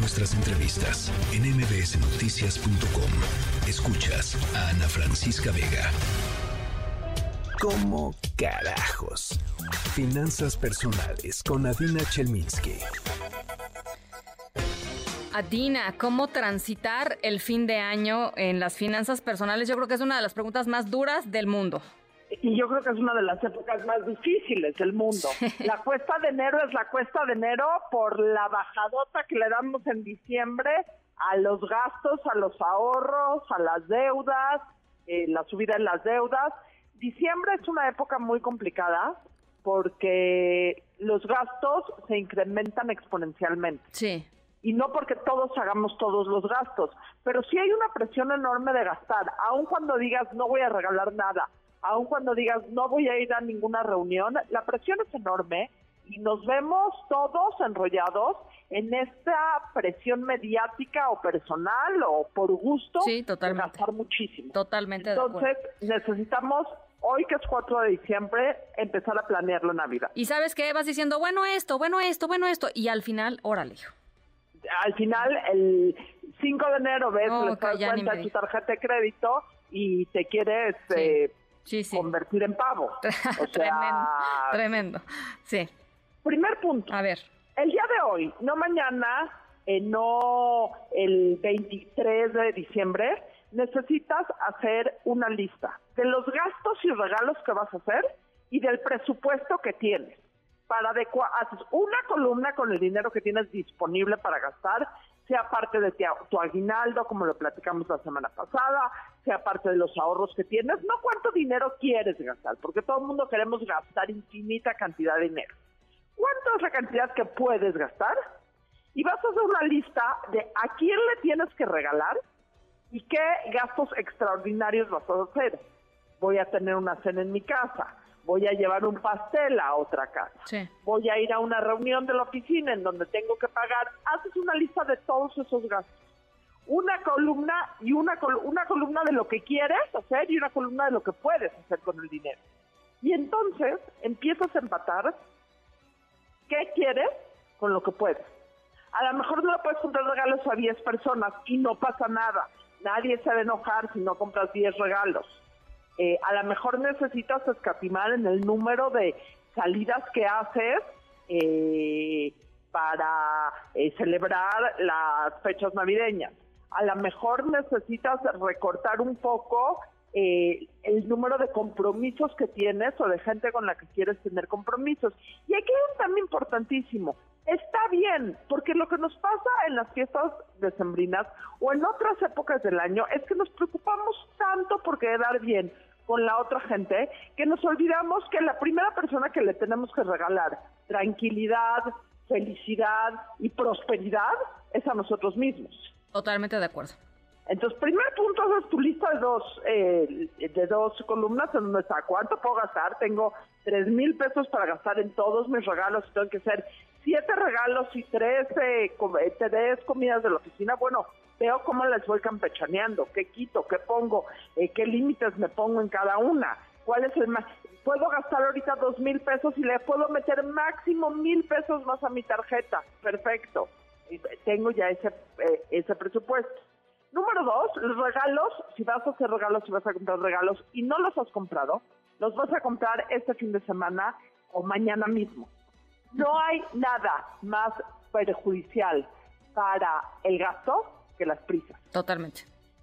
nuestras entrevistas en mbsnoticias.com. Escuchas a Ana Francisca Vega. ¿Cómo carajos? Finanzas personales con Adina Chelminsky. Adina, ¿cómo transitar el fin de año en las finanzas personales? Yo creo que es una de las preguntas más duras del mundo. Y yo creo que es una de las épocas más difíciles del mundo. La cuesta de enero es la cuesta de enero por la bajadota que le damos en diciembre a los gastos, a los ahorros, a las deudas, eh, la subida en las deudas. Diciembre es una época muy complicada porque los gastos se incrementan exponencialmente. Sí y no porque todos hagamos todos los gastos, pero sí hay una presión enorme de gastar, aun cuando digas no voy a regalar nada, aun cuando digas no voy a ir a ninguna reunión, la presión es enorme y nos vemos todos enrollados en esta presión mediática o personal o por gusto sí, totalmente. de gastar muchísimo. Totalmente. Entonces necesitamos hoy que es 4 de diciembre, empezar a planearlo Navidad. Y sabes qué, vas diciendo, bueno esto, bueno esto, bueno esto, y al final, órale, al final, el 5 de enero ves, le das cuenta tu tarjeta de crédito y te quieres eh, convertir en pavo. O tremendo, tremendo. Sí. Primer punto. A ver. El día de hoy, no mañana, eh, no el 23 de diciembre, necesitas hacer una lista de los gastos y regalos que vas a hacer y del presupuesto que tienes para adecuar, haces una columna con el dinero que tienes disponible para gastar, sea parte de tu aguinaldo, como lo platicamos la semana pasada, sea parte de los ahorros que tienes, no cuánto dinero quieres gastar, porque todo el mundo queremos gastar infinita cantidad de dinero. ¿Cuánto es la cantidad que puedes gastar? Y vas a hacer una lista de a quién le tienes que regalar y qué gastos extraordinarios vas a hacer. Voy a tener una cena en mi casa, voy a llevar un pastel a otra casa, voy a ir a una reunión de la oficina en donde tengo que pagar, haces una lista de todos esos gastos. Una columna y una, una columna de lo que quieres hacer y una columna de lo que puedes hacer con el dinero. Y entonces empiezas a empatar qué quieres con lo que puedes. A lo mejor no le puedes comprar regalos a 10 personas y no pasa nada. Nadie se va a enojar si no compras 10 regalos eh, a lo mejor necesitas escatimar en el número de salidas que haces eh, para eh, celebrar las fechas navideñas. A lo mejor necesitas recortar un poco el número de compromisos que tienes o de gente con la que quieres tener compromisos. Y aquí hay un tema importantísimo. Está bien, porque lo que nos pasa en las fiestas decembrinas o en otras épocas del año es que nos preocupamos tanto por quedar bien, con la otra gente, que nos olvidamos que la primera persona que le tenemos que regalar tranquilidad, felicidad y prosperidad es a nosotros mismos. Totalmente de acuerdo. Entonces, primer punto es tu lista de dos, eh, de dos columnas en donde está cuánto puedo gastar. Tengo tres mil pesos para gastar en todos mis regalos tengo que ser siete regalos y tres eh, comidas de la oficina. Bueno, veo cómo les voy campechaneando, qué quito, qué pongo, eh, qué límites me pongo en cada una, cuál es el más... Puedo gastar ahorita dos mil pesos y le puedo meter máximo mil pesos más a mi tarjeta. Perfecto. Tengo ya ese, eh, ese presupuesto. Número dos, los regalos. Si vas a hacer regalos, si vas a comprar regalos y no los has comprado, los vas a comprar este fin de semana o mañana mismo. No hay nada más perjudicial para el gasto que las prisas. Totalmente,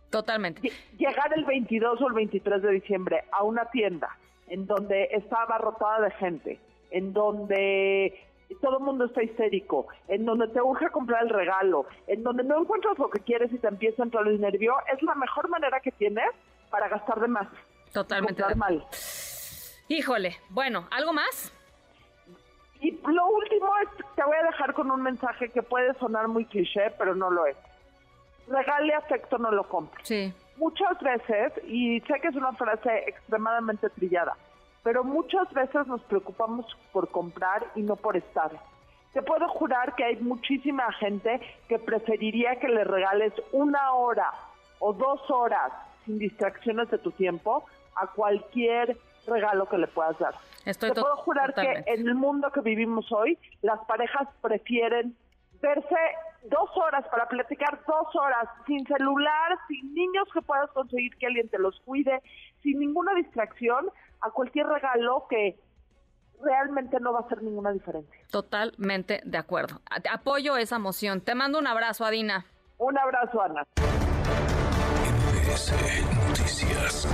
totalmente. Llegar el 22 o el 23 de diciembre a una tienda en donde está abarrotada de gente, en donde todo el mundo está histérico, en donde te urge comprar el regalo, en donde no encuentras lo que quieres y te empieza a entrar el nervio, es la mejor manera que tienes para gastar de más. Totalmente. mal. Híjole, bueno, ¿algo más? Y lo último es, te voy a dejar con un mensaje que puede sonar muy cliché, pero no lo es regale afecto, no lo compre. Sí. Muchas veces, y sé que es una frase extremadamente trillada, pero muchas veces nos preocupamos por comprar y no por estar. Te puedo jurar que hay muchísima gente que preferiría que le regales una hora o dos horas sin distracciones de tu tiempo a cualquier regalo que le puedas dar. Estoy Te puedo jurar que en el mundo que vivimos hoy, las parejas prefieren verse dos horas para platicar dos horas sin celular, sin niños que puedas conseguir que alguien te los cuide, sin ninguna distracción, a cualquier regalo que realmente no va a hacer ninguna diferencia. Totalmente de acuerdo. Apoyo esa moción. Te mando un abrazo, Adina. Un abrazo, Ana. Noticias.